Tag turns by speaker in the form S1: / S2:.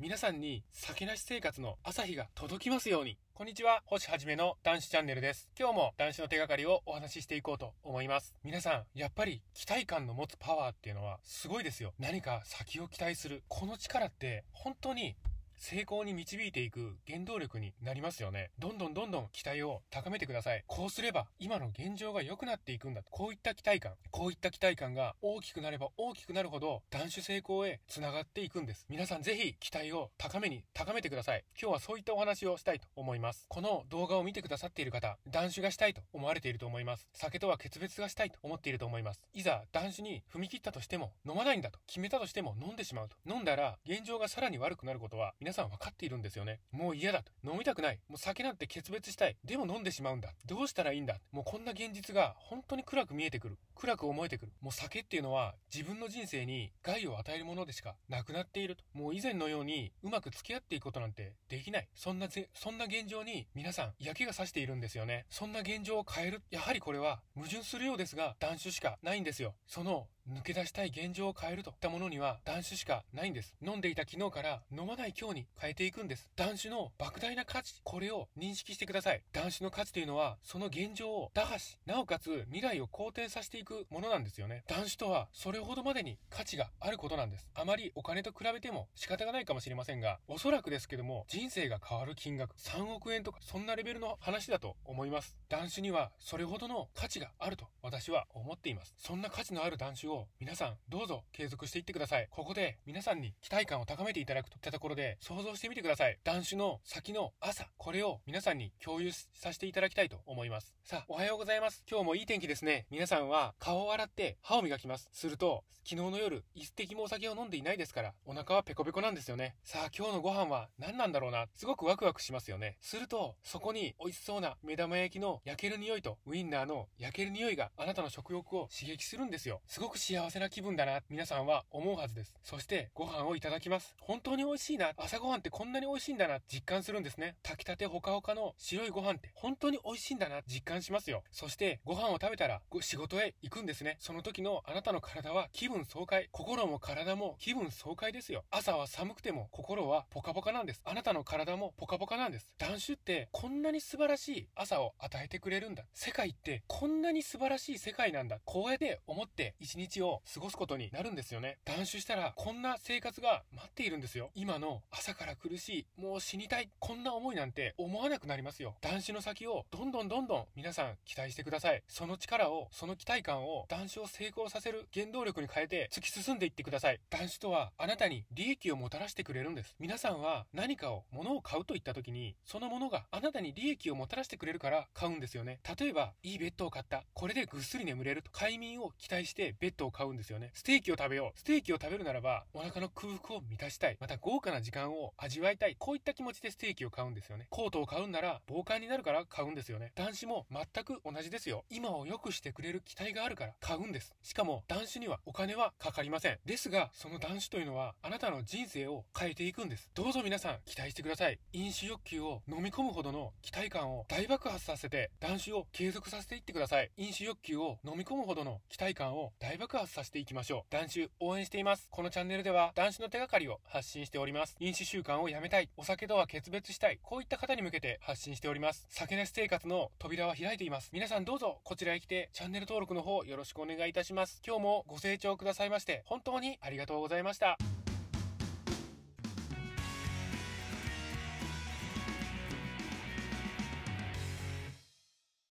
S1: 皆さんに酒なし生活の朝日が届きますように。こんにちは、星はじめの男子チャンネルです。今日も男子の手がかりをお話ししていこうと思います。皆さん、やっぱり期待感の持つパワーっていうのはすごいですよ。何か先を期待する。この力って本当に成功に導いていく原動力になりますよね。どんどんどんどん期待を高めてください。こうすれば今の現状が良くなっていくんだ。こういった期待感、こういった期待感が大きくなれば大きくなるほど断種成功へ繋がっていくんです。皆さんぜひ期待を高めに高めてください。今日はそういったお話をしたいと思います。この動画を見てくださっている方、断種がしたいと思われていると思います。酒とは決別がしたいと思っていると思います。いざ断種に踏み切ったとしても飲まないんだと決めたとしても飲んでしまうと。飲んだら現状がさらに悪くなることは皆さん分かっているんですよね。もう嫌だと。飲みたくない。もう酒なんて決別したい。でも飲んでしまうんだ。どうしたらいいんだ。もうこんな現実が本当に暗く見えてくる。暗く思えてくる。もう酒っていうのは自分の人生に害を与えるものでしかなくなっていると。もう以前のようにうまく付き合っていくことなんてできない。そんなぜ、そんな現状に皆さん嫌気がさしているんですよね。そんな現状を変える。やはりこれは矛盾するようですが、断酒しかないんですよ。その抜け出したい現状を変えるといったものには断酒しかないんです。飲んでいた昨日から飲まない今日に変えていくんです。断酒の莫大な価値、これを認識してください。断酒の価値というのは、その現状を打破し、なおかつ未来を好転させていくものなんですよね。断酒とは、それほどまでに価値があることなんです。あまりお金と比べても仕方がないかもしれませんが、おそらくですけども、人生が変わる金額、3億円とか、そんなレベルの話だと思います。断酒には、それほどの価値があると、私は思っています。そんな価値のある断酒を、皆さん、どうぞ継続していってください。ここで皆さんに期待感を高めていただくといったところで想像してみてください。男子の先の朝、これを皆さんに共有させていただきたいと思います。さあ、おはようございます。今日もいい天気ですね。皆さんは顔を洗って歯を磨きます。すると、昨日の夜、一滴もお酒を飲んでいないですから、お腹はペコペコなんですよね。さあ、今日のご飯は何なんだろうな。すごくワクワクしますよね。すると、そこに美味しそうな目玉焼きの焼ける匂いとウインナーの焼ける匂いがあなたの食欲を刺激するんですよ。すごく幸せな気分だな。皆さんは思うはずです。そしてご飯をいただきます。本当に美味しいな。朝ごはんってこんなに美味しいんだな。実感するんですね。炊きたてほかほかの白いご飯って本当に美味しいんだな。実感しますよ。そしてご飯を食べたら仕事へ行くんですね。その時のあなたの体は気分爽快。心も体も気分爽快ですよ。朝は寒くても心はポカポカなんです。あなたの体もポカポカなんです。断酒ってこんなに素晴らしい朝を与えてくれるんだ。世界ってこんなに素晴らしい世界なんだ。こうやって思って一日を過ごすことになるんですよね。断酒したらこんな生活が待っているんですよ。今の朝から苦しい、もう死にたい、こんな思いなんて思わなくなりますよ。断酒の先をどんどんどんどん皆さん期待してください。その力を、その期待感を断酒を成功させる原動力に変えて突き進んでいってください。断酒とはあなたに利益をもたらしてくれるんです。皆さんは何かを、物を買うといった時に、その物があなたに利益をもたらしてくれるから買うんですよね。例えば、いいベッドを買った。これでぐっすり眠れると。快眠を期待してベッドを買うんですよね。ステーキを食べよう。ステーキを食べるならば、お腹の空腹を満たしたい。また豪華な時間を味わいたい。こういった気持ちでステーキを買うんですよね。コートを買うんなら、防寒になるから買うんですよね。男子も全く同じですよ。今を良くしてくれる期待があるから買うんです。しかも、男子にはお金はかかりません。ですが、その男子というのは、あなたの人生を変えていくんです。どうぞ皆さん、期待してください。飲酒欲求を飲み込むほどの期待感を大爆発させて、男子を継続させていってください。飲酒欲求を飲み込むほどの期待感を大爆発させていきましょう。男子応援しています。このチャンネルでは、男子の手がかりを発信しております。飲酒習慣をやめたい。お酒とは決別したい。こういった方に向けて発信しております。酒なし生活の扉は開いています。皆さんどうぞこちらへ来てチャンネル登録の方よろしくお願いいたします。今日もご清聴くださいまして本当にありがとうございました。